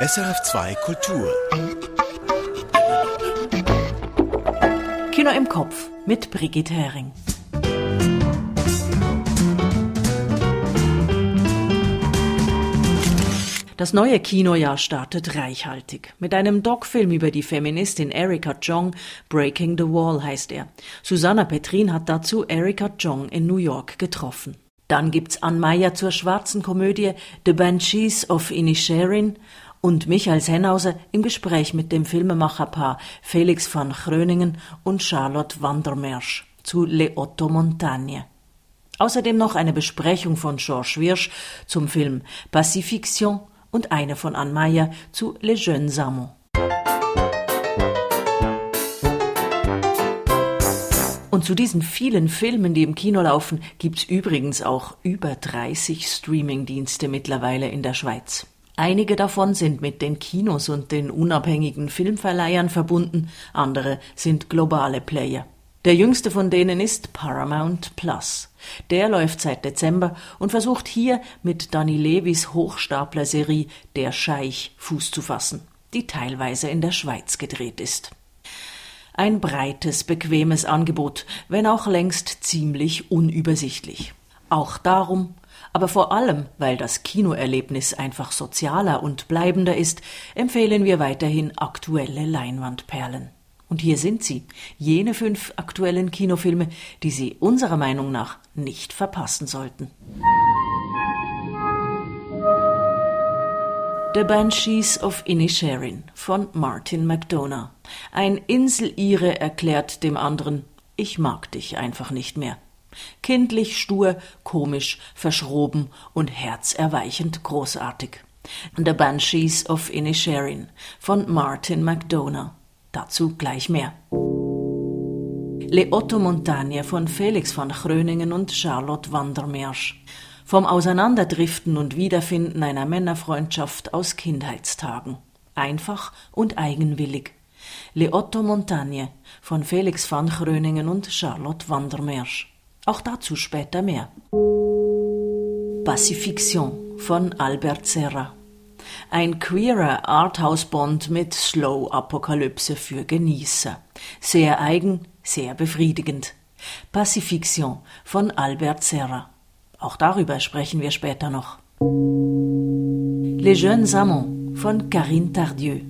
SRF2 Kultur. Kino im Kopf mit Brigitte Hering. Das neue Kinojahr startet reichhaltig. Mit einem Doc-Film über die Feministin Erika Jong, Breaking the Wall heißt er. Susanna Petrin hat dazu Erika Jong in New York getroffen. Dann gibt's Ann Meyer zur schwarzen Komödie The Banshees of Inisherin und Michael Sennhauser im Gespräch mit dem Filmemacherpaar Felix van Gröningen und Charlotte Wandermersch zu Le Otto Montagne. Außerdem noch eine Besprechung von Georges Wirsch zum Film Pacifiction und eine von Anne Meyer zu Les Jeunes Amants. Und zu diesen vielen Filmen, die im Kino laufen, gibt's übrigens auch über 30 Streamingdienste mittlerweile in der Schweiz. Einige davon sind mit den Kinos und den unabhängigen Filmverleihern verbunden, andere sind globale Player. Der jüngste von denen ist Paramount Plus. Der läuft seit Dezember und versucht hier mit Danny Levis Hochstapler-Serie Der Scheich Fuß zu fassen, die teilweise in der Schweiz gedreht ist. Ein breites, bequemes Angebot, wenn auch längst ziemlich unübersichtlich. Auch darum, aber vor allem, weil das Kinoerlebnis einfach sozialer und bleibender ist, empfehlen wir weiterhin aktuelle Leinwandperlen. Und hier sind sie, jene fünf aktuellen Kinofilme, die Sie unserer Meinung nach nicht verpassen sollten. The Banshees of Inisherin von Martin McDonough. Ein Insel-Ire erklärt dem anderen, ich mag dich einfach nicht mehr. Kindlich, stur, komisch, verschroben und herzerweichend großartig. The Banshees of Inisherin von Martin McDonough. Dazu gleich mehr. Le Otto Montagne von Felix van Gröningen und Charlotte Wandermersch. Vom Auseinanderdriften und Wiederfinden einer Männerfreundschaft aus Kindheitstagen. Einfach und eigenwillig. Le Otto Montagne von Felix van Gröningen und Charlotte Wandermersch. Auch dazu später mehr. Pacifiction von Albert Serra. Ein queerer Arthouse-Bond mit Slow-Apokalypse für Genießer. Sehr eigen, sehr befriedigend. Pacifiction von Albert Serra. Auch darüber sprechen wir später noch. Les Jeunes Amants von Karine Tardieu.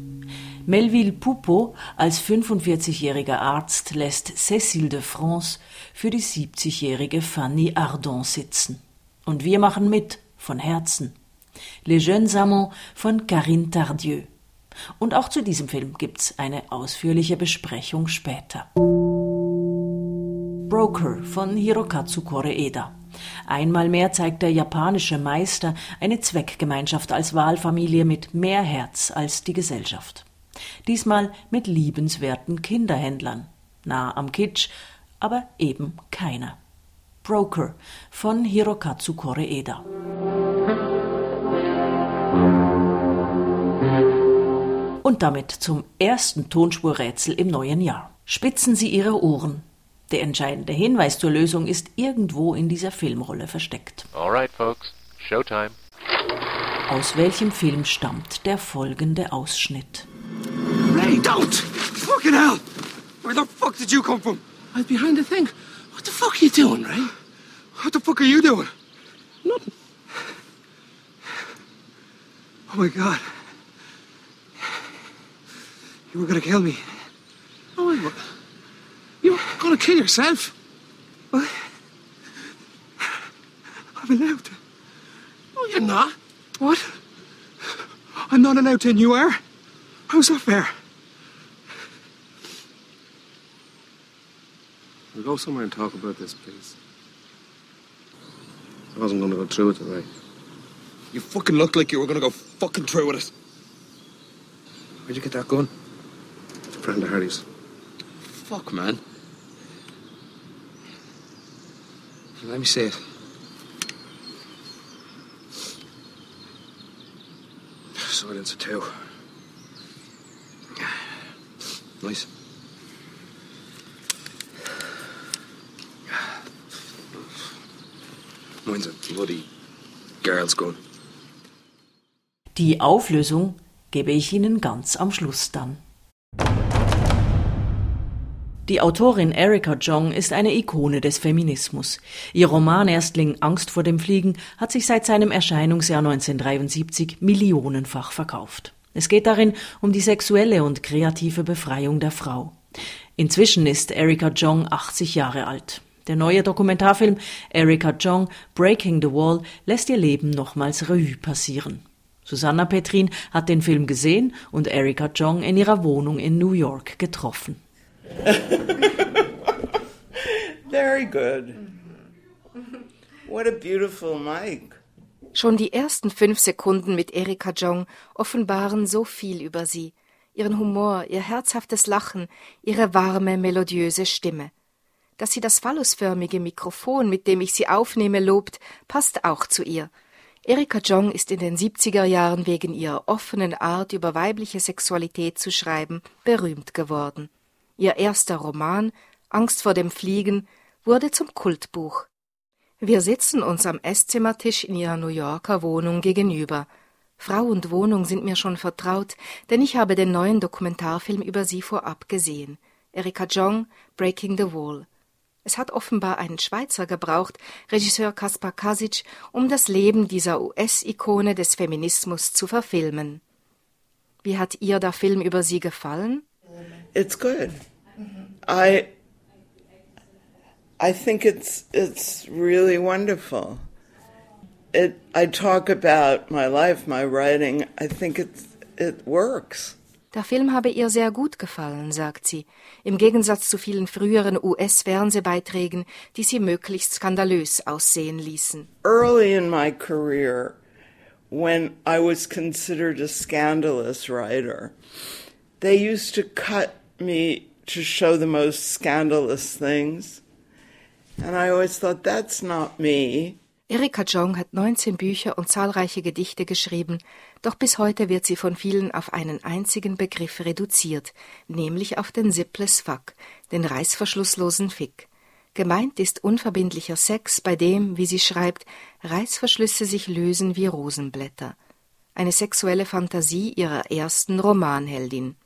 Melville Poupeau als 45-jähriger Arzt lässt Cécile de France für die 70-jährige Fanny Ardon sitzen. Und wir machen mit, von Herzen. Les Jeunes Amants von Karine Tardieu. Und auch zu diesem Film gibt's eine ausführliche Besprechung später. Broker von Hirokazu Koreeda. Einmal mehr zeigt der japanische Meister eine Zweckgemeinschaft als Wahlfamilie mit mehr Herz als die Gesellschaft. Diesmal mit liebenswerten Kinderhändlern. Nah am Kitsch, aber eben keiner. Broker von Hirokazu Koreeda. Und damit zum ersten Tonspurrätsel im neuen Jahr. Spitzen Sie Ihre Ohren. Der entscheidende Hinweis zur Lösung ist irgendwo in dieser Filmrolle versteckt. Alright, folks. Showtime. Aus welchem Film stammt der folgende Ausschnitt? Don't! Fucking hell! Where the fuck did you come from? I was behind the thing. What the fuck are you doing, Ray? What the fuck are you doing? Nothing. Oh my god. You were gonna kill me. Oh, I, you were gonna kill yourself. What? I'm allowed to. No, you're not. What? I'm not allowed to, and you are? How's that fair? We'll go somewhere and talk about this, please. I wasn't gonna go through with it, Ray. You fucking looked like you were gonna go fucking through with it. Where'd you get that gun? It's a friend of Harry's. Fuck, man. Let me see it. Silence of two. Nice. Die Auflösung gebe ich Ihnen ganz am Schluss dann. Die Autorin Erika Jong ist eine Ikone des Feminismus. Ihr Roman Erstling Angst vor dem Fliegen hat sich seit seinem Erscheinungsjahr 1973 millionenfach verkauft. Es geht darin um die sexuelle und kreative Befreiung der Frau. Inzwischen ist Erika Jong 80 Jahre alt. Der neue Dokumentarfilm Erika Jong Breaking the Wall lässt ihr Leben nochmals Revue passieren. Susanna Petrin hat den Film gesehen und Erika Jong in ihrer Wohnung in New York getroffen. Very good. What a beautiful mic. Schon die ersten fünf Sekunden mit Erika Jong offenbaren so viel über sie. Ihren Humor, ihr herzhaftes Lachen, ihre warme, melodiöse Stimme. Dass sie das phallusförmige Mikrofon, mit dem ich sie aufnehme, lobt, passt auch zu ihr. Erika Jong ist in den 70er Jahren wegen ihrer offenen Art, über weibliche Sexualität zu schreiben, berühmt geworden. Ihr erster Roman, Angst vor dem Fliegen, wurde zum Kultbuch. Wir sitzen uns am Esszimmertisch in ihrer New Yorker Wohnung gegenüber. Frau und Wohnung sind mir schon vertraut, denn ich habe den neuen Dokumentarfilm über sie vorab gesehen. Erika Jong, Breaking the Wall. Es hat offenbar einen Schweizer gebraucht, Regisseur Kaspar Kasic, um das Leben dieser US-Ikone des Feminismus zu verfilmen. Wie hat ihr der Film über sie gefallen? It's good. I I think it's it's really wonderful. It I talk about my life, my writing. I think it it works. Der Film habe ihr sehr gut gefallen, sagt sie, im Gegensatz zu vielen früheren US-Fernsehbeiträgen, die sie möglichst skandalös aussehen ließen. Early in my career, when I was considered a scandalous writer, they used to cut me to show the most scandalous things. And I always thought, that's not me. Erika Jong hat 19 Bücher und zahlreiche Gedichte geschrieben, doch bis heute wird sie von vielen auf einen einzigen Begriff reduziert, nämlich auf den Zipless Fuck, den reißverschlusslosen Fick. Gemeint ist unverbindlicher Sex, bei dem, wie sie schreibt, Reißverschlüsse sich lösen wie Rosenblätter. Eine sexuelle Fantasie ihrer ersten Romanheldin.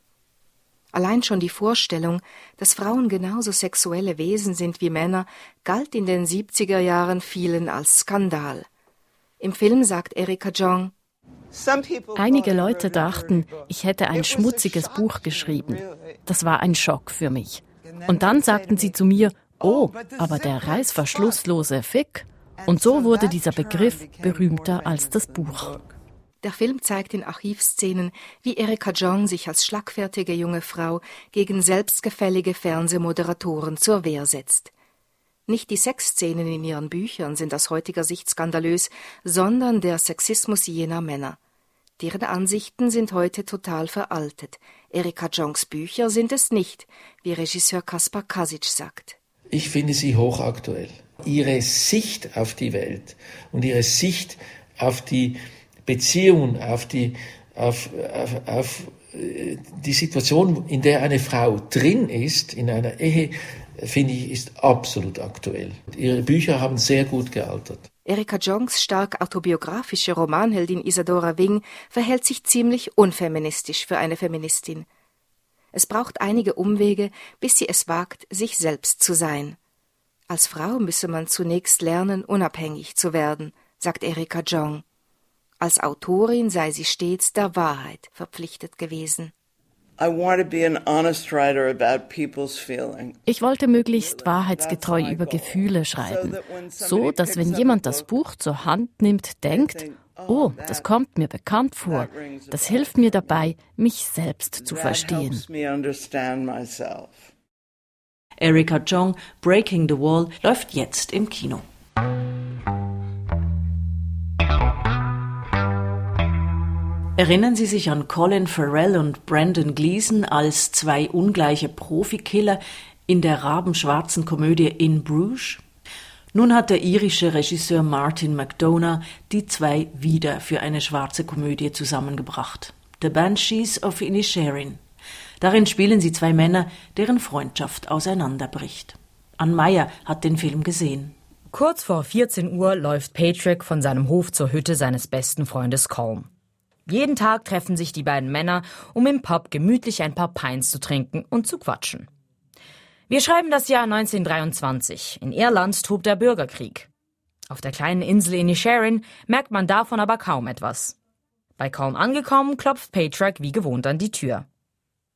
Allein schon die Vorstellung, dass Frauen genauso sexuelle Wesen sind wie Männer, galt in den 70er Jahren vielen als Skandal. Im Film sagt Erika Jong, Einige Leute dachten, ich hätte ein schmutziges Buch geschrieben. Das war ein Schock für mich. Und dann sagten sie zu mir, oh, aber der reißverschlusslose Fick. Und so wurde dieser Begriff berühmter als das Buch. Der Film zeigt in Archivszenen, wie Erika Jong sich als schlagfertige junge Frau gegen selbstgefällige Fernsehmoderatoren zur Wehr setzt. Nicht die Sexszenen in ihren Büchern sind aus heutiger Sicht skandalös, sondern der Sexismus jener Männer. Deren Ansichten sind heute total veraltet. Erika Jongs Bücher sind es nicht, wie Regisseur Kaspar Kasic sagt. Ich finde sie hochaktuell. Ihre Sicht auf die Welt und ihre Sicht auf die Beziehungen, auf die, auf, auf, auf äh, die Situation, in der eine Frau drin ist, in einer Ehe, finde ich, ist absolut aktuell. Ihre Bücher haben sehr gut gealtert. Erika Jongs stark autobiografische Romanheldin Isadora Wing verhält sich ziemlich unfeministisch für eine Feministin. Es braucht einige Umwege, bis sie es wagt, sich selbst zu sein. Als Frau müsse man zunächst lernen, unabhängig zu werden, sagt Erika Jong. Als Autorin sei sie stets der Wahrheit verpflichtet gewesen. Ich wollte möglichst wahrheitsgetreu über Gefühle schreiben, so dass wenn jemand das Buch zur Hand nimmt, denkt, oh, das kommt mir bekannt vor. Das hilft mir dabei, mich selbst zu verstehen. Erika Jong, Breaking the Wall, läuft jetzt im Kino. Erinnern Sie sich an Colin Farrell und Brandon Gleason als zwei ungleiche Profikiller in der rabenschwarzen Komödie In Bruges? Nun hat der irische Regisseur Martin McDonough die zwei wieder für eine schwarze Komödie zusammengebracht. The Banshees of Inisherin. Darin spielen sie zwei Männer, deren Freundschaft auseinanderbricht. Ann Meyer hat den Film gesehen. Kurz vor 14 Uhr läuft Patrick von seinem Hof zur Hütte seines besten Freundes Colm. Jeden Tag treffen sich die beiden Männer, um im Pub gemütlich ein paar Pints zu trinken und zu quatschen. Wir schreiben das Jahr 1923. In Irland tobt der Bürgerkrieg. Auf der kleinen Insel Inisharan merkt man davon aber kaum etwas. Bei Colm angekommen, klopft Patrick wie gewohnt an die Tür.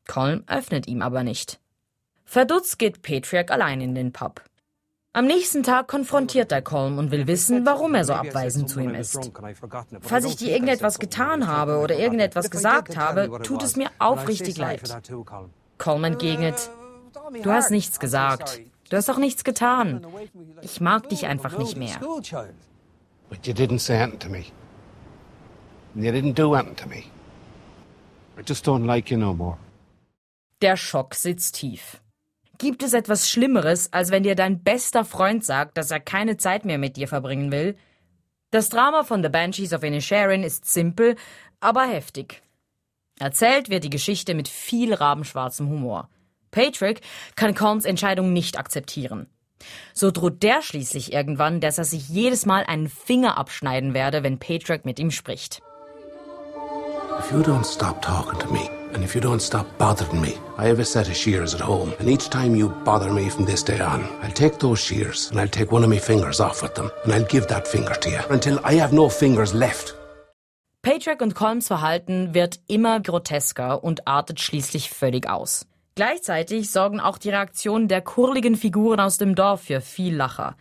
Colm öffnet ihm aber nicht. Verdutzt geht Patrick allein in den Pub. Am nächsten Tag konfrontiert er Colm und will wissen, warum er so abweisend zu ihm ist. Falls ich dir irgendetwas getan habe oder irgendetwas gesagt habe, tut es mir aufrichtig leid. Colm entgegnet, du hast nichts gesagt. Du hast auch nichts getan. Ich mag dich einfach nicht mehr. But you didn't say anything to me. You didn't do anything to me. I just don't like you no more. Der Schock sitzt tief. Gibt es etwas Schlimmeres, als wenn dir dein bester Freund sagt, dass er keine Zeit mehr mit dir verbringen will? Das Drama von The Banshees of Inisherin ist simpel, aber heftig. Erzählt wird die Geschichte mit viel rabenschwarzem Humor. Patrick kann Colms Entscheidung nicht akzeptieren. So droht der schließlich irgendwann, dass er sich jedes Mal einen Finger abschneiden werde, wenn Patrick mit ihm spricht. If you don't stop talking to me, and if you don't stop bothering me, I have a set of shears at home, and each time you bother me from this day on, I'll take those shears and I'll take one of my fingers off with them, and I'll give that finger to you until I have no fingers left. Patrick und Colms Verhalten wird immer grotesker und artet schließlich völlig aus. Gleichzeitig sorgen auch die Reaktionen der kurligen Figuren aus dem Dorf für viel Lacher.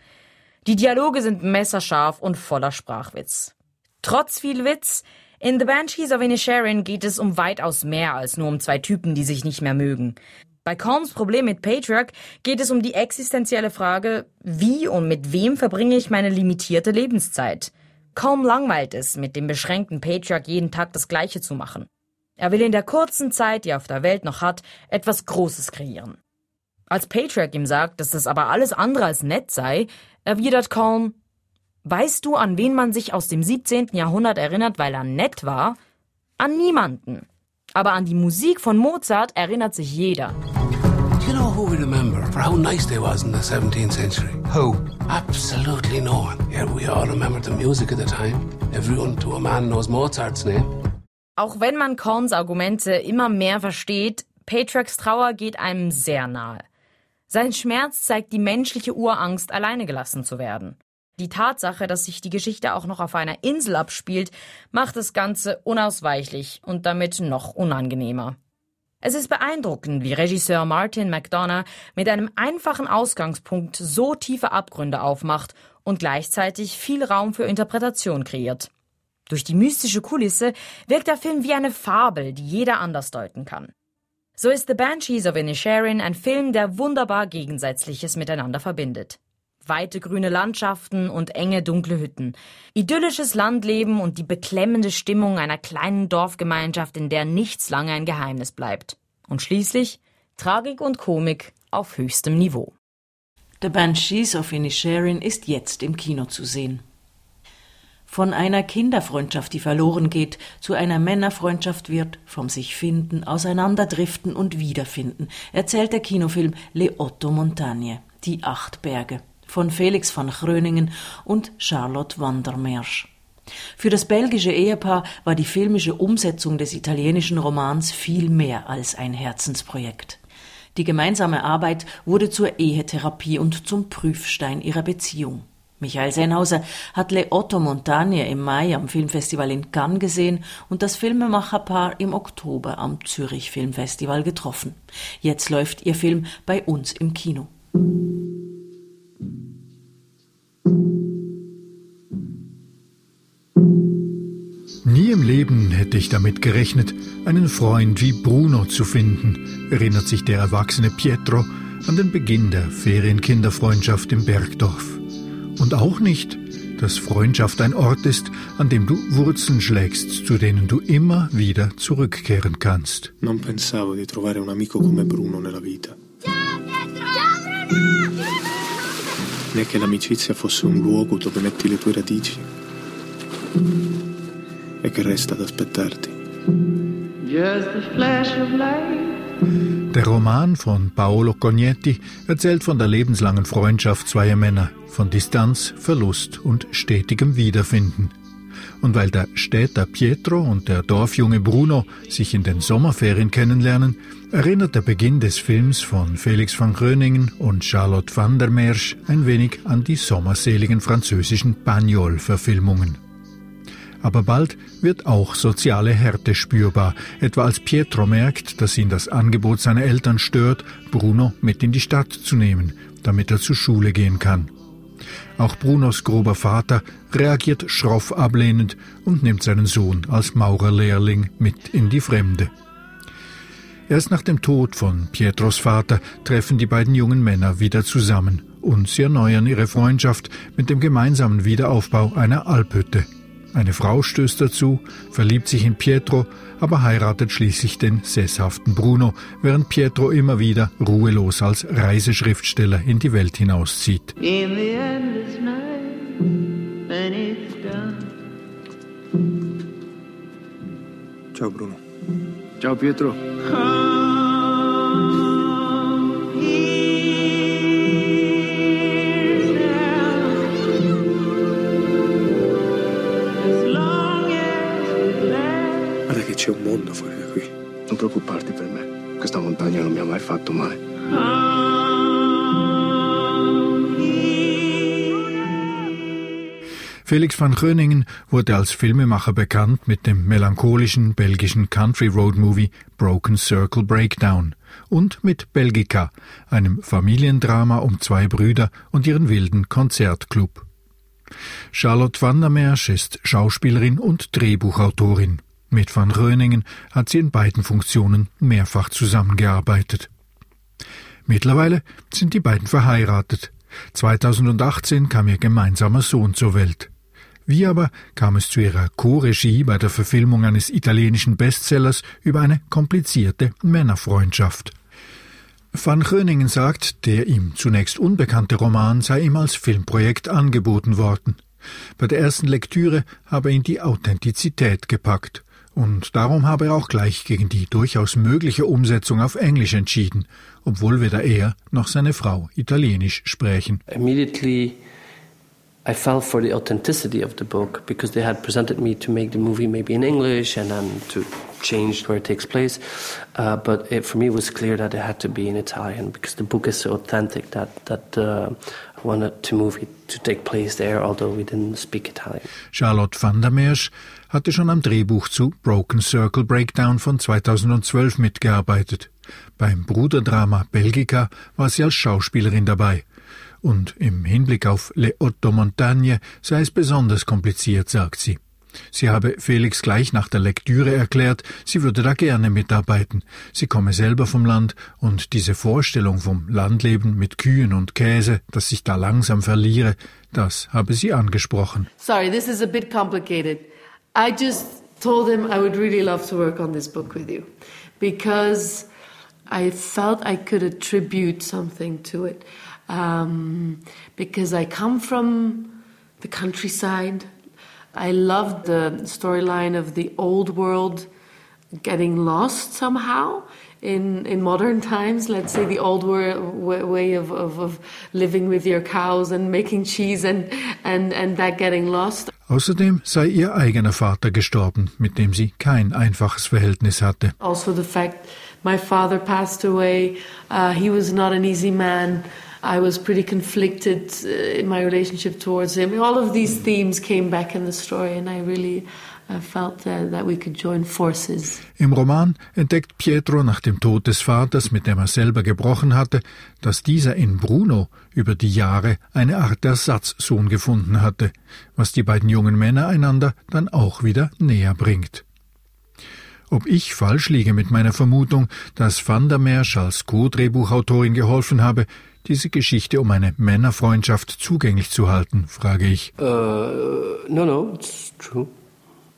Die Dialoge sind messerscharf und voller Sprachwitz. Trotz viel Witz, in The Banshees of Inisherin geht es um weitaus mehr als nur um zwei Typen, die sich nicht mehr mögen. Bei Colms Problem mit Patriarch geht es um die existenzielle Frage, wie und mit wem verbringe ich meine limitierte Lebenszeit? Kaum langweilt es, mit dem beschränkten Patriarch jeden Tag das Gleiche zu machen. Er will in der kurzen Zeit, die er auf der Welt noch hat, etwas Großes kreieren. Als Patriarch ihm sagt, dass das aber alles andere als nett sei, erwidert Colm, Weißt du, an wen man sich aus dem 17. Jahrhundert erinnert, weil er nett war? An niemanden. Aber an die Musik von Mozart erinnert sich jeder. Do you know who we remember for how nice they was in the 17th century? Who? Absolutely no one. Yet we all remember the music of the time. Everyone to a man knows Mozart's name. Auch wenn man Korns Argumente immer mehr versteht, Patricks Trauer geht einem sehr nahe. Sein Schmerz zeigt die menschliche Urangst, alleine gelassen zu werden. Die Tatsache, dass sich die Geschichte auch noch auf einer Insel abspielt, macht das Ganze unausweichlich und damit noch unangenehmer. Es ist beeindruckend, wie Regisseur Martin McDonough mit einem einfachen Ausgangspunkt so tiefe Abgründe aufmacht und gleichzeitig viel Raum für Interpretation kreiert. Durch die mystische Kulisse wirkt der Film wie eine Fabel, die jeder anders deuten kann. So ist The Banshees of Inisherin ein Film, der wunderbar Gegensätzliches miteinander verbindet weite grüne Landschaften und enge dunkle Hütten. Idyllisches Landleben und die beklemmende Stimmung einer kleinen Dorfgemeinschaft, in der nichts lange ein Geheimnis bleibt. Und schließlich Tragik und Komik auf höchstem Niveau. The Banshees of Inisherin ist jetzt im Kino zu sehen. Von einer Kinderfreundschaft, die verloren geht, zu einer Männerfreundschaft wird, vom sich finden, auseinanderdriften und wiederfinden, erzählt der Kinofilm Le Otto Montagne, die acht Berge von Felix van Gröningen und Charlotte Wandermersch. Für das belgische Ehepaar war die filmische Umsetzung des italienischen Romans viel mehr als ein Herzensprojekt. Die gemeinsame Arbeit wurde zur Ehetherapie und zum Prüfstein ihrer Beziehung. Michael Sennhauser hat Le Otto Montagne im Mai am Filmfestival in Cannes gesehen und das Filmemacherpaar im Oktober am Zürich Filmfestival getroffen. Jetzt läuft ihr Film bei uns im Kino. Nie im Leben hätte ich damit gerechnet, einen Freund wie Bruno zu finden, erinnert sich der erwachsene Pietro an den Beginn der Ferienkinderfreundschaft im Bergdorf. Und auch nicht, dass Freundschaft ein Ort ist, an dem du Wurzeln schlägst, zu denen du immer wieder zurückkehren kannst. Non pensavo di trovare un amico come Bruno nella vita. Ciao Pietro! Ciao Bruno! Né che l'amicizia fosse un luogo dove metti le tue radici e che resta ad aspettarti. Der Roman von Paolo Cognetti erzählt von der lebenslangen Freundschaft zweier Männer, von Distanz, Verlust und stetigem Wiederfinden. Und weil der Städter Pietro und der Dorfjunge Bruno sich in den Sommerferien kennenlernen, erinnert der Beginn des Films von Felix van Gröningen und Charlotte van der Mersch ein wenig an die sommerseligen französischen Pagnol-Verfilmungen. Aber bald wird auch soziale Härte spürbar, etwa als Pietro merkt, dass ihn das Angebot seiner Eltern stört, Bruno mit in die Stadt zu nehmen, damit er zur Schule gehen kann. Auch Brunos grober Vater reagiert schroff ablehnend und nimmt seinen Sohn als Maurerlehrling mit in die Fremde. Erst nach dem Tod von Pietros Vater treffen die beiden jungen Männer wieder zusammen und sie erneuern ihre Freundschaft mit dem gemeinsamen Wiederaufbau einer Alphütte. Eine Frau stößt dazu, verliebt sich in Pietro, aber heiratet schließlich den sesshaften Bruno, während Pietro immer wieder ruhelos als Reiseschriftsteller in die Welt hinauszieht. Ciao Bruno. Ciao Pietro. Guarda che c'è un mondo fuori da qui. Non preoccuparti per me. Questa montagna non mi ha mai fatto male. Felix van Gröningen wurde als Filmemacher bekannt mit dem melancholischen belgischen Country Road Movie Broken Circle Breakdown und mit Belgica, einem Familiendrama um zwei Brüder und ihren wilden Konzertclub. Charlotte van der Mersch ist Schauspielerin und Drehbuchautorin. Mit van Gröningen hat sie in beiden Funktionen mehrfach zusammengearbeitet. Mittlerweile sind die beiden verheiratet. 2018 kam ihr gemeinsamer Sohn zur Welt. Wie aber kam es zu ihrer Co-Regie bei der Verfilmung eines italienischen Bestsellers über eine komplizierte Männerfreundschaft? Van Gröningen sagt, der ihm zunächst unbekannte Roman sei ihm als Filmprojekt angeboten worden. Bei der ersten Lektüre habe ihn die Authentizität gepackt, und darum habe er auch gleich gegen die durchaus mögliche Umsetzung auf Englisch entschieden, obwohl weder er noch seine Frau Italienisch sprechen. Immediately I fell for the authenticity of the book because they had presented me to make the movie maybe in English and then to change where it takes place. Uh, but it, for me, it was clear that it had to be in Italian because the book is so authentic that that uh, I wanted the movie to take place there, although we didn't speak Italian. Charlotte van der Meersch hatte schon am Drehbuch zu Broken Circle Breakdown von 2012 mitgearbeitet. Beim Bruderdrama Belgica war sie als Schauspielerin dabei. Und im Hinblick auf Le Otto Montagne sei es besonders kompliziert, sagt sie. Sie habe Felix gleich nach der Lektüre erklärt, sie würde da gerne mitarbeiten. Sie komme selber vom Land und diese Vorstellung vom Landleben mit Kühen und Käse, das sich da langsam verliere, das habe sie angesprochen. Sorry, this is a bit complicated. I just told him I would really love to work on this book with you because I felt I could attribute something to it. Um, because I come from the countryside. I loved the storyline of the old world getting lost somehow in, in modern times. Let's say the old way of, of, of living with your cows and making cheese and, and, and that getting lost. Außerdem sei ihr eigener Vater gestorben, mit dem sie kein einfaches Verhältnis hatte. Also the fact my father passed away, uh, he was not an easy man. I was pretty conflicted uh, in my relationship towards him. All of these themes came back in the story, and I really uh, felt uh, that we could join forces. Im Roman entdeckt Pietro nach dem Tod des Vaters, mit dem er selber gebrochen hatte, dass dieser in Bruno über die Jahre eine Art Ersatzsohn gefunden hatte, was die beiden jungen Männer einander dann auch wieder näher bringt. Ob ich falsch liege mit meiner Vermutung, dass Van der Mersch als Co-Drehbuchautorin geholfen habe, diese Geschichte um eine Männerfreundschaft zugänglich zu halten, frage ich. Uh, no, no, it's true.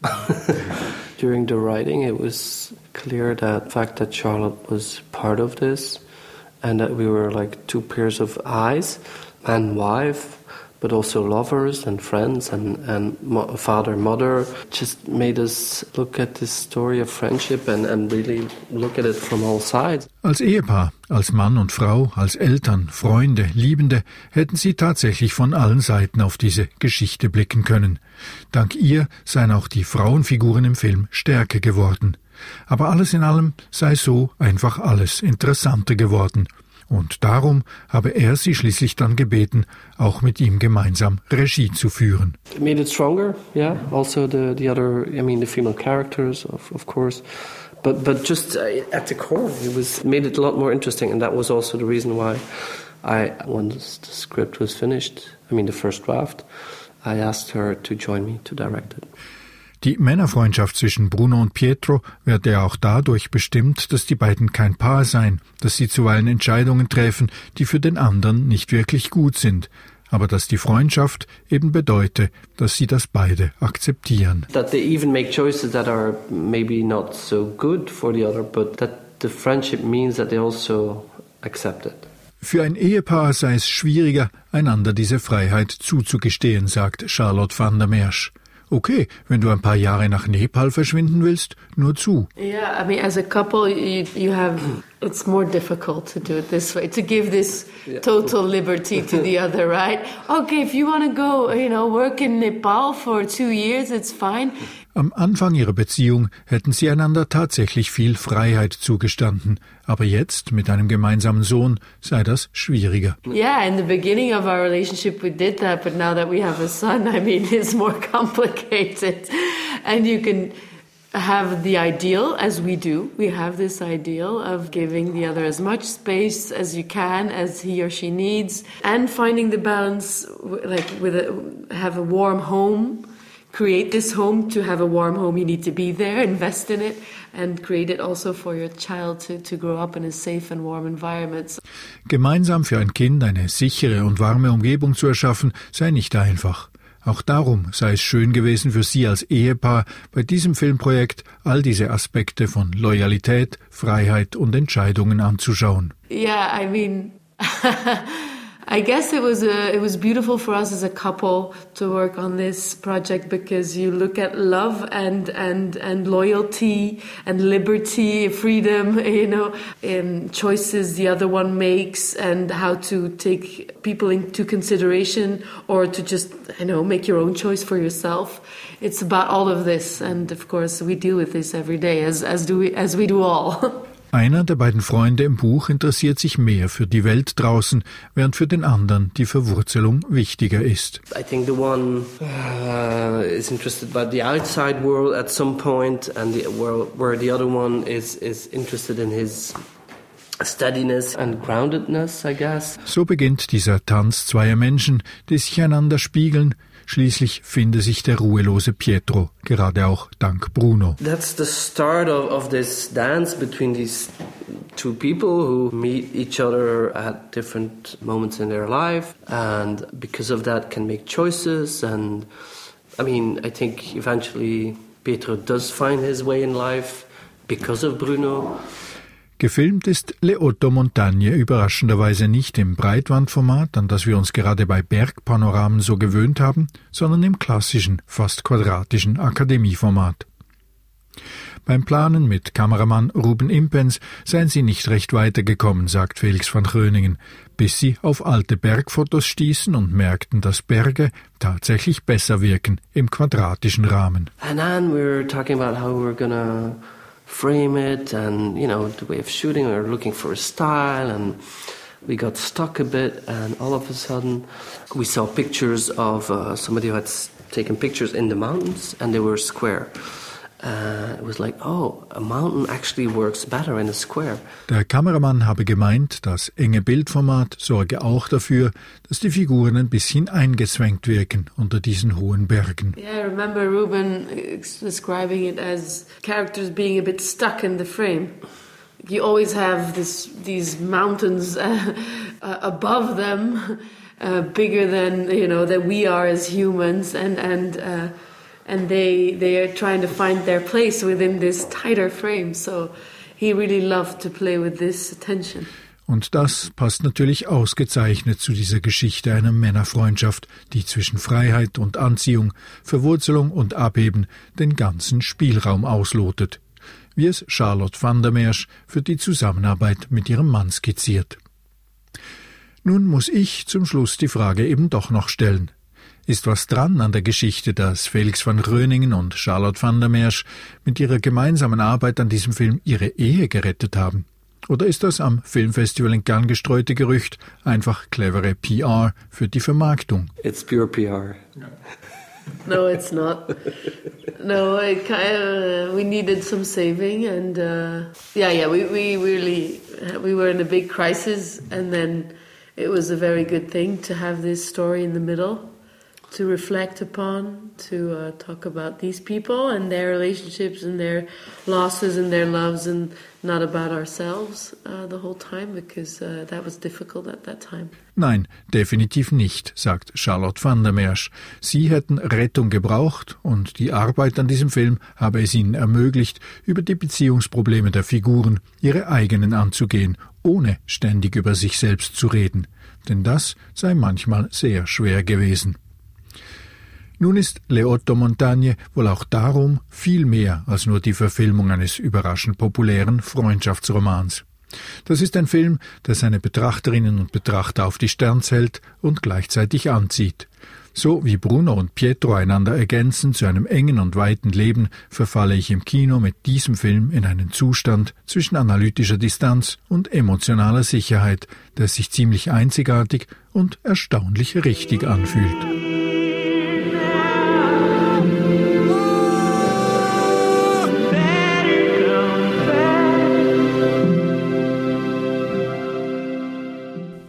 During the writing, it was clear that the fact that Charlotte was part of this and that we were like two pairs of eyes, man wife, but also lovers and friends and, and father, mother. Just made us look at this story of friendship and, and really look at it from all sides. Als Ehepaar, als Mann und Frau, als Eltern, Freunde, Liebende hätten sie tatsächlich von allen Seiten auf diese Geschichte blicken können. Dank ihr seien auch die Frauenfiguren im Film stärker geworden. Aber alles in allem sei so einfach alles interessanter geworden und darum habe er sie schließlich dann gebeten, auch mit ihm gemeinsam Regie zu führen. It made it stronger, yeah. Also the the other, I mean, the female characters, of of course. But but just uh, at the core, it was made it a lot more interesting, and that was also the reason why I, once the script was finished, I mean the first draft, I asked her to join me to direct it. Die Männerfreundschaft zwischen Bruno und Pietro werde ja auch dadurch bestimmt, dass die beiden kein Paar seien, dass sie zuweilen Entscheidungen treffen, die für den anderen nicht wirklich gut sind, aber dass die Freundschaft eben bedeute, dass sie das beide akzeptieren. That they even make choices that are maybe not so good for the other, but that the friendship means that they also accept it. Für ein Ehepaar sei es schwieriger, einander diese Freiheit zuzugestehen, sagt Charlotte van der Mersch. Okay, wenn du ein paar Jahre nach Nepal verschwinden willst, nur zu. Yeah, I mean, as a couple, you, you have it's more difficult to do it this way to give this total liberty to the other, right? Okay, if you want to go, you know, work in Nepal for two years, it's fine. Am Anfang ihrer Beziehung hätten sie einander tatsächlich viel Freiheit zugestanden, aber jetzt mit einem gemeinsamen Sohn sei das schwieriger. Yeah, in the beginning of our relationship we did that, but now that we have a son, I mean, it's more complicated. And you can have the ideal as we do. We have this ideal of giving the other as much space as you can, as he or she needs, and finding the balance, like with a, have a warm home create this home to have a warm home you need to be there invest in it and create it also for your child to, to grow up in a safe and warm environment gemeinsam für ein kind eine sichere und warme umgebung zu erschaffen sei nicht einfach auch darum sei es schön gewesen für Sie als Ehepaar bei diesem Filmprojekt all diese Aspekte von Loyalität, Freiheit und Entscheidungen anzuschauen. Yeah, I mean I guess it was a, it was beautiful for us as a couple to work on this project because you look at love and and and loyalty and liberty, freedom, you know, and choices the other one makes and how to take people into consideration or to just you know make your own choice for yourself. It's about all of this, and of course we deal with this every day as as do we as we do all. Einer der beiden Freunde im Buch interessiert sich mehr für die Welt draußen, während für den anderen die Verwurzelung wichtiger ist. I think the one uh, is interested by the outside world at some point, and the, where, where the other one is is interested in his steadiness and groundedness, I guess. So beginnt dieser Tanz zweier Menschen, die sich einander spiegeln, Schließlich finde sich der ruhelose Pietro, gerade auch dank Bruno. That's the start of, of this dance between these two people who meet each other at different moments in their life and because of that can make choices and I mean I think eventually Pietro does find his way in life because of Bruno. Gefilmt ist Le Otto Montagne überraschenderweise nicht im Breitwandformat, an das wir uns gerade bei Bergpanoramen so gewöhnt haben, sondern im klassischen, fast quadratischen Akademieformat. Beim Planen mit Kameramann Ruben Impens seien sie nicht recht weitergekommen, sagt Felix van Gröningen, bis sie auf alte Bergfotos stießen und merkten, dass Berge tatsächlich besser wirken im quadratischen Rahmen. And then we were talking about how we were gonna frame it and you know the way of shooting we were looking for a style and we got stuck a bit and all of a sudden we saw pictures of uh, somebody who had taken pictures in the mountains and they were square uh, it was like, oh, a mountain actually works better in a square. Der Kameramann habe gemeint, das enge Bildformat sorge auch dafür, dass die Figuren ein bisschen eingezwängt wirken unter diesen hohen Bergen. Yeah, I remember Ruben describing it as characters being a bit stuck in the frame. You always have this, these mountains uh, uh, above them, uh, bigger than you know that we are as humans, and and uh, and they they are trying to find their place within this tighter frame. So he really loved to play with this tension. Und das passt natürlich ausgezeichnet zu dieser Geschichte einer Männerfreundschaft, die zwischen Freiheit und Anziehung, Verwurzelung und Abheben den ganzen Spielraum auslotet, wie es Charlotte van der Mersch für die Zusammenarbeit mit ihrem Mann skizziert. Nun muss ich zum Schluss die Frage eben doch noch stellen. Ist was dran an der Geschichte, dass Felix van Gröningen und Charlotte van der Mersch mit ihrer gemeinsamen Arbeit an diesem Film ihre Ehe gerettet haben? Oder ist das am Filmfestival in Cannes gestreute Gerücht einfach clevere PR für die Vermarktung? It's pure PR. No, it's not. No, it kind of, we needed some saving, and uh, yeah, yeah, we, we really we were in a big crisis, and then it was a very good thing to have this story in the middle to reflect upon, to uh, talk about these people and their relationships and their losses and their loves, and not about ourselves uh, the whole time because uh, that was difficult at that time. Nein, definitiv nicht, sagt Charlotte van der Mersch. Sie hätten Rettung gebraucht und die Arbeit an diesem Film habe es ihnen ermöglicht, über die Beziehungsprobleme der Figuren, ihre eigenen anzugehen, ohne ständig über sich selbst zu reden. Denn das sei manchmal sehr schwer gewesen. Nun ist Le Otto Montagne wohl auch darum viel mehr als nur die Verfilmung eines überraschend populären Freundschaftsromans. Das ist ein Film, der seine Betrachterinnen und Betrachter auf die Sterns hält und gleichzeitig anzieht. So wie Bruno und Pietro einander ergänzen zu einem engen und weiten Leben, verfalle ich im Kino mit diesem Film in einen Zustand zwischen analytischer Distanz und emotionaler Sicherheit, der sich ziemlich einzigartig und erstaunlich richtig anfühlt.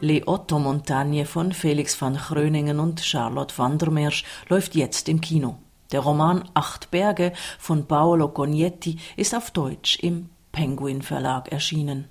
Le Otto Montagne von Felix van Gröningen und Charlotte van der Mersch läuft jetzt im Kino. Der Roman Acht Berge von Paolo Cognetti ist auf Deutsch im Penguin Verlag erschienen.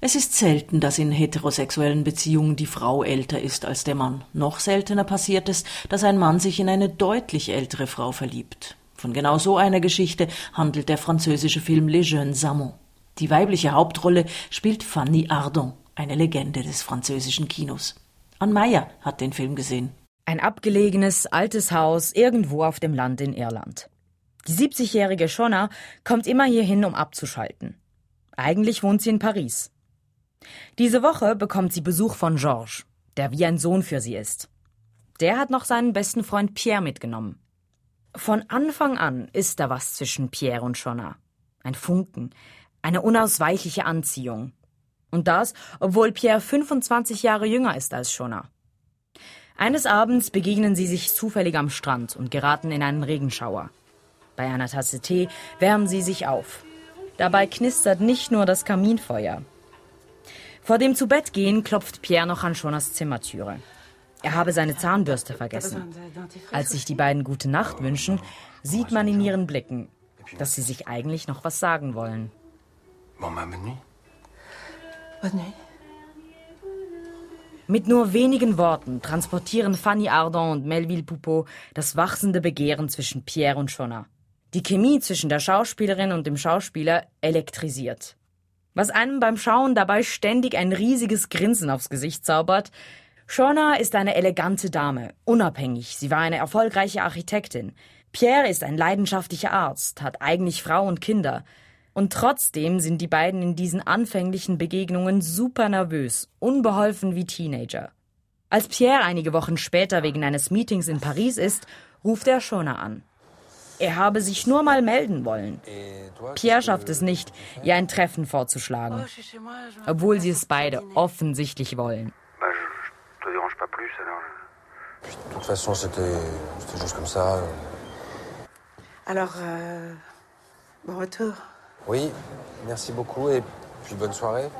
Es ist selten, dass in heterosexuellen Beziehungen die Frau älter ist als der Mann. Noch seltener passiert es, dass ein Mann sich in eine deutlich ältere Frau verliebt. Von genau so einer Geschichte handelt der französische Film Les Jeunes Amants. Die weibliche Hauptrolle spielt Fanny Ardant eine Legende des französischen Kinos. Ann Meyer hat den Film gesehen. Ein abgelegenes, altes Haus irgendwo auf dem Land in Irland. Die 70-jährige Shona kommt immer hierhin, um abzuschalten. Eigentlich wohnt sie in Paris. Diese Woche bekommt sie Besuch von Georges, der wie ein Sohn für sie ist. Der hat noch seinen besten Freund Pierre mitgenommen. Von Anfang an ist da was zwischen Pierre und Shona. Ein Funken, eine unausweichliche Anziehung, und das, obwohl Pierre 25 Jahre jünger ist als Shona. Eines Abends begegnen sie sich zufällig am Strand und geraten in einen Regenschauer. Bei einer Tasse Tee wärmen sie sich auf. Dabei knistert nicht nur das Kaminfeuer. Vor dem Zubettgehen klopft Pierre noch an Shonas Zimmertüre. Er habe seine Zahnbürste vergessen. Als sich die beiden gute Nacht wünschen, sieht man in ihren Blicken, dass sie sich eigentlich noch was sagen wollen. Bon, nuit. Mit nur wenigen Worten transportieren Fanny Ardant und Melville Poupeau das wachsende Begehren zwischen Pierre und Shona. Die Chemie zwischen der Schauspielerin und dem Schauspieler elektrisiert. Was einem beim Schauen dabei ständig ein riesiges Grinsen aufs Gesicht zaubert. Shona ist eine elegante Dame, unabhängig. Sie war eine erfolgreiche Architektin. Pierre ist ein leidenschaftlicher Arzt, hat eigentlich Frau und Kinder. Und trotzdem sind die beiden in diesen anfänglichen Begegnungen super nervös, unbeholfen wie Teenager. Als Pierre einige Wochen später wegen eines Meetings in Paris ist, ruft er Shona an. Er habe sich nur mal melden wollen. Pierre schafft es nicht, ihr ein Treffen vorzuschlagen, obwohl sie es beide offensichtlich wollen. Alors, euh, bon retour. Oui, merci beaucoup et puis bonne soirée.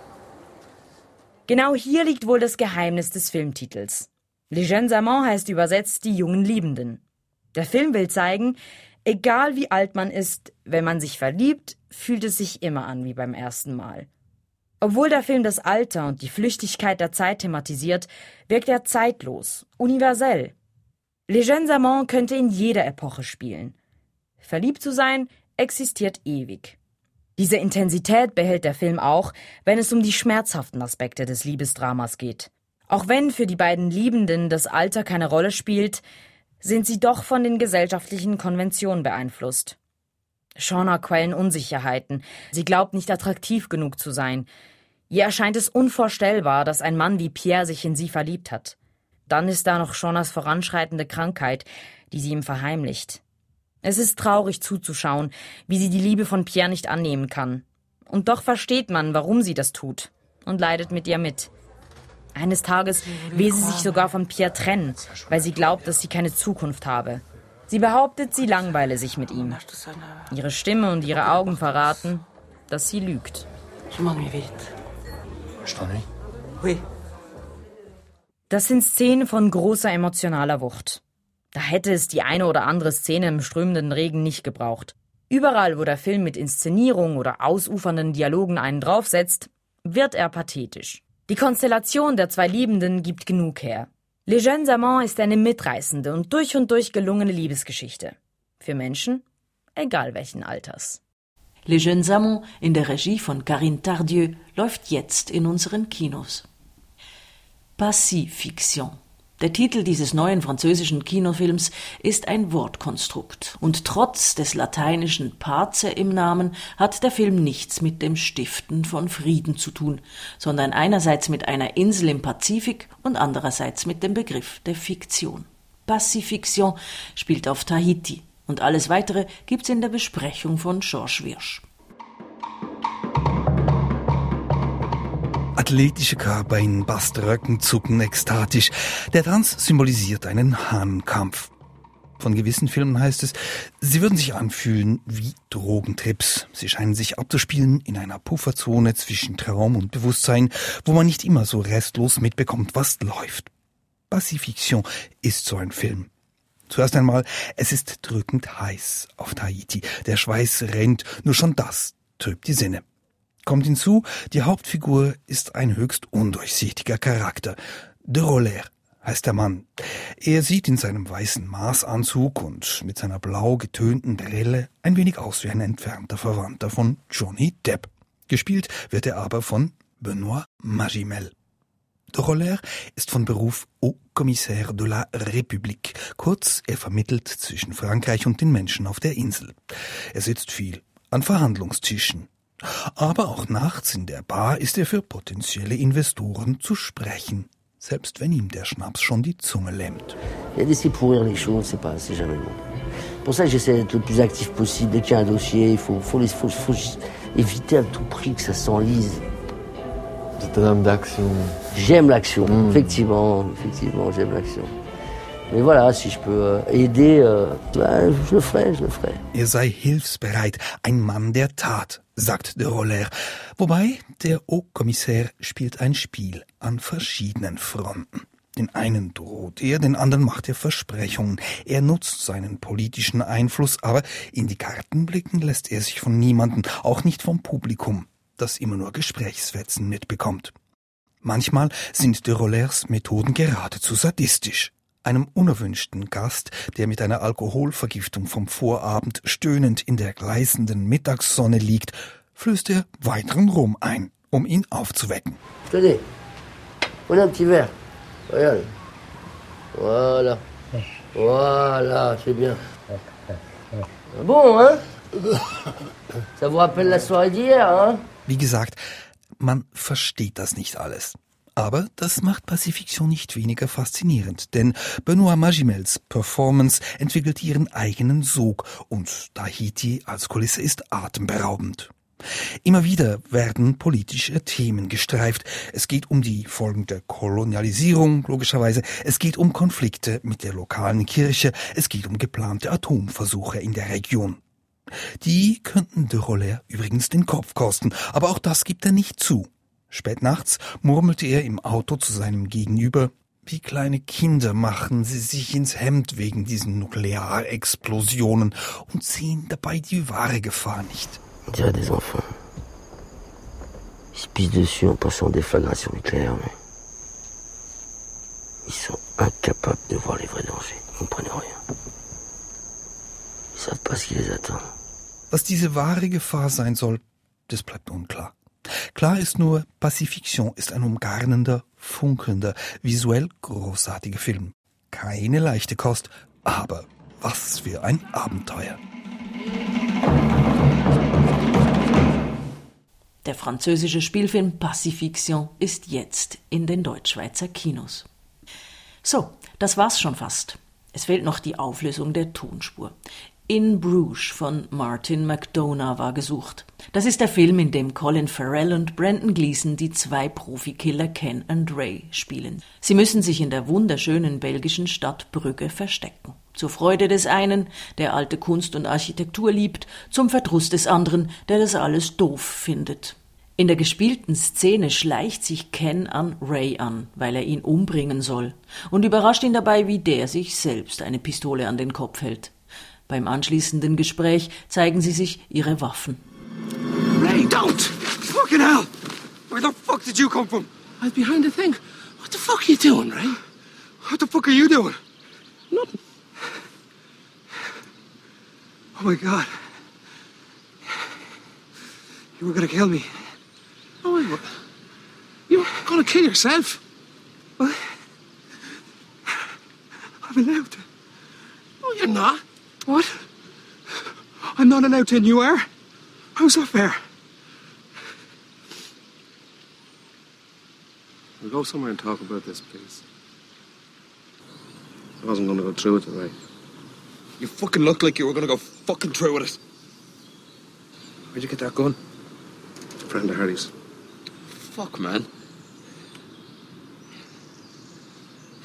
Genau hier liegt wohl das Geheimnis des Filmtitels. Les Jeunes Amants heißt übersetzt die jungen Liebenden. Der Film will zeigen, egal wie alt man ist, wenn man sich verliebt, fühlt es sich immer an wie beim ersten Mal. Obwohl der Film das Alter und die Flüchtigkeit der Zeit thematisiert, wirkt er zeitlos, universell. Les Jeunes Amants könnte in jeder Epoche spielen. Verliebt zu sein existiert ewig. Diese Intensität behält der Film auch, wenn es um die schmerzhaften Aspekte des Liebesdramas geht. Auch wenn für die beiden Liebenden das Alter keine Rolle spielt, sind sie doch von den gesellschaftlichen Konventionen beeinflusst. Shauna quellen Unsicherheiten. Sie glaubt nicht attraktiv genug zu sein. Ihr erscheint es unvorstellbar, dass ein Mann wie Pierre sich in sie verliebt hat. Dann ist da noch Shaunas voranschreitende Krankheit, die sie ihm verheimlicht. Es ist traurig zuzuschauen, wie sie die Liebe von Pierre nicht annehmen kann. Und doch versteht man, warum sie das tut und leidet mit ihr mit. Eines Tages will sie sich sogar von Pierre trennen, weil sie glaubt, dass sie keine Zukunft habe. Sie behauptet, sie langweile sich mit ihm. Ihre Stimme und ihre Augen verraten, dass sie lügt. Das sind Szenen von großer emotionaler Wucht. Da hätte es die eine oder andere Szene im strömenden Regen nicht gebraucht. Überall, wo der Film mit Inszenierung oder ausufernden Dialogen einen draufsetzt, wird er pathetisch. Die Konstellation der zwei Liebenden gibt genug her. Les Jeunes Amants ist eine mitreißende und durch und durch gelungene Liebesgeschichte. Für Menschen, egal welchen Alters. Les Jeunes Amants in der Regie von Karine Tardieu läuft jetzt in unseren Kinos. Pacifiction der Titel dieses neuen französischen Kinofilms ist ein Wortkonstrukt, und trotz des lateinischen Pace im Namen hat der Film nichts mit dem Stiften von Frieden zu tun, sondern einerseits mit einer Insel im Pazifik und andererseits mit dem Begriff der Fiktion. Pacifiction spielt auf Tahiti, und alles weitere gibt's in der Besprechung von Georges Wirsch. Athletische Körper in Baströcken zucken ekstatisch. Der Tanz symbolisiert einen Hahnkampf. Von gewissen Filmen heißt es, sie würden sich anfühlen wie Drogentrips. Sie scheinen sich abzuspielen in einer Pufferzone zwischen Traum und Bewusstsein, wo man nicht immer so restlos mitbekommt, was läuft. Pacifiction ist so ein Film. Zuerst einmal, es ist drückend heiß auf Tahiti. Der Schweiß rennt, nur schon das trübt die Sinne. Kommt hinzu, die Hauptfigur ist ein höchst undurchsichtiger Charakter. De Roller heißt der Mann. Er sieht in seinem weißen Maßanzug und mit seiner blau getönten Brille ein wenig aus wie ein entfernter Verwandter von Johnny Depp. Gespielt wird er aber von Benoît Magimel. De Roller ist von Beruf Haut Commissaire de la République. Kurz, er vermittelt zwischen Frankreich und den Menschen auf der Insel. Er sitzt viel an Verhandlungstischen, aber auch nachts in der Bar ist er für potenzielle Investoren zu sprechen, selbst wenn ihm der Schnaps schon die Zunge lähmt. Il y a pourrir les choses, c'est pas, c'est jamais bon. Pour ça, j'essaie d'être le plus actif possible. Dès qu'il y a un dossier, il faut, faut, faut, faut éviter à tout prix que ça s'enlise. C'est un homme d'action. J'aime l'action, mmh. effectivement, effectivement, j'aime l'action. Mais voilà, si je peux euh, aider, euh, je le ferai, je le ferai. Er sei hilfsbereit, ein Mann der Tat, sagt de Roller. Wobei der Haut-Kommissär spielt ein Spiel an verschiedenen Fronten. Den einen droht er, den anderen macht er Versprechungen. Er nutzt seinen politischen Einfluss, aber in die Karten blicken lässt er sich von niemandem, auch nicht vom Publikum, das immer nur Gesprächsfetzen mitbekommt. Manchmal sind de Rollers Methoden geradezu sadistisch. Einem unerwünschten Gast, der mit einer Alkoholvergiftung vom Vorabend stöhnend in der gleißenden Mittagssonne liegt, flößt er weiteren Rum ein, um ihn aufzuwecken. Tenez, prenez un petit verre. Regarde. Voilà. Voilà, c'est bien. Bon, hein? Ça vous rappelle la soirée d'hier, hein? Wie gesagt, man versteht das nicht alles. Aber das macht Pacifiction nicht weniger faszinierend, denn Benoit Magimels Performance entwickelt ihren eigenen Sog und Tahiti als Kulisse ist atemberaubend. Immer wieder werden politische Themen gestreift. Es geht um die Folgen der Kolonialisierung, logischerweise. Es geht um Konflikte mit der lokalen Kirche. Es geht um geplante Atomversuche in der Region. Die könnten de Roller übrigens den Kopf kosten, aber auch das gibt er nicht zu. Spät nachts murmelte er im Auto zu seinem Gegenüber, wie kleine Kinder machen sie sich ins Hemd wegen diesen Nuklearexplosionen und sehen dabei die wahre Gefahr nicht. On des enfants. Ils se pissent dessus en pensant des déflagration nucléaire, mais ils sont incapables de voir les vrais dangers. Ils comprennent rien. Ils savent pas ce qui les attend. Was diese wahre Gefahr sein soll, Das bleibt unklar. Klar ist nur, Pacifiction ist ein umgarnender, funkelnder, visuell großartiger Film. Keine leichte Kost, aber was für ein Abenteuer. Der französische Spielfilm Pacifiction ist jetzt in den Deutschschweizer Kinos. So, das war's schon fast. Es fehlt noch die Auflösung der Tonspur. In Bruges von Martin McDonough war gesucht. Das ist der Film, in dem Colin Farrell und Brandon Gleeson die zwei Profikiller Ken und Ray spielen. Sie müssen sich in der wunderschönen belgischen Stadt Brügge verstecken. Zur Freude des einen, der alte Kunst und Architektur liebt, zum Verdruss des anderen, der das alles doof findet. In der gespielten Szene schleicht sich Ken an Ray an, weil er ihn umbringen soll, und überrascht ihn dabei, wie der sich selbst eine Pistole an den Kopf hält. Beim anschließenden Gespräch zeigen sie sich ihre Waffen. Ray, don't! Fucking hell! Where the fuck did you come from? I was behind the thing. What the fuck are you doing, Ray? What the fuck are you doing? Nothing. Oh my god. You were gonna kill me. Oh, I, you were gonna kill yourself? What? I'm allowed to. No, you're not. What? I'm not allowed to, and you are? How's that fair? We'll go somewhere and talk about this, please. I wasn't going to go through with it, right? You fucking looked like you were gonna go fucking through with it. Where'd you get that gun? It's a friend of Harry's. Fuck, man.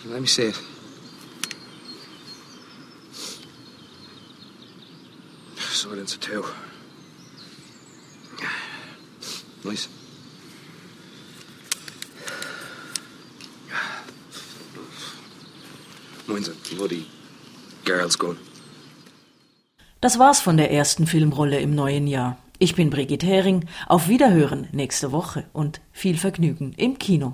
Let me see it. Silence too. Nice. Mine's a bloody girl's gun. Das war's von der ersten Filmrolle im neuen Jahr. Ich bin Brigitte Hering. Auf Wiederhören nächste Woche und viel Vergnügen im Kino.